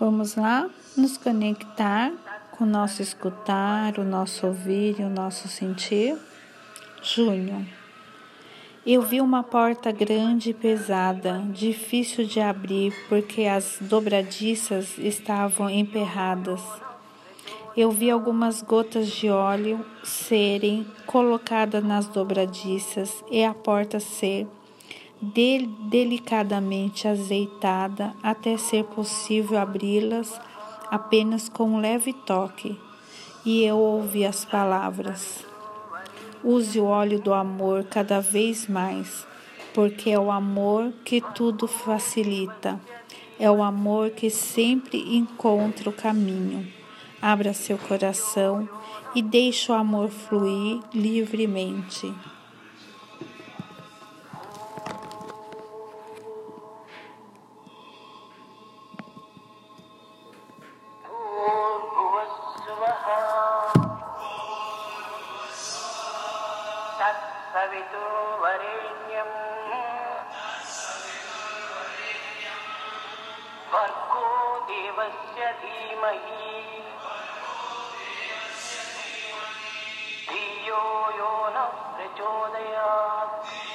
Vamos lá nos conectar com o nosso escutar, o nosso ouvir e o nosso sentir. Junho. Eu vi uma porta grande e pesada, difícil de abrir porque as dobradiças estavam emperradas. Eu vi algumas gotas de óleo serem colocadas nas dobradiças e a porta ser delicadamente azeitada até ser possível abri-las apenas com um leve toque. E eu ouvi as palavras: Use o óleo do amor cada vez mais, porque é o amor que tudo facilita. É o amor que sempre encontra o caminho. Abra seu coração e deixe o amor fluir livremente. सवितुर्वरेण्यम् भर्गो देवस्य धीमहि धियो यो न प्रचोदयात्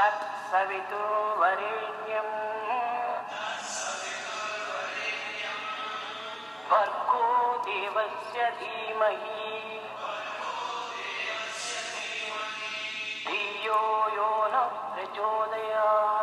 तत्सवितुर्वरेण्यम् भर्गो देवस्य धीमहि धियो यो न प्रचोदयात्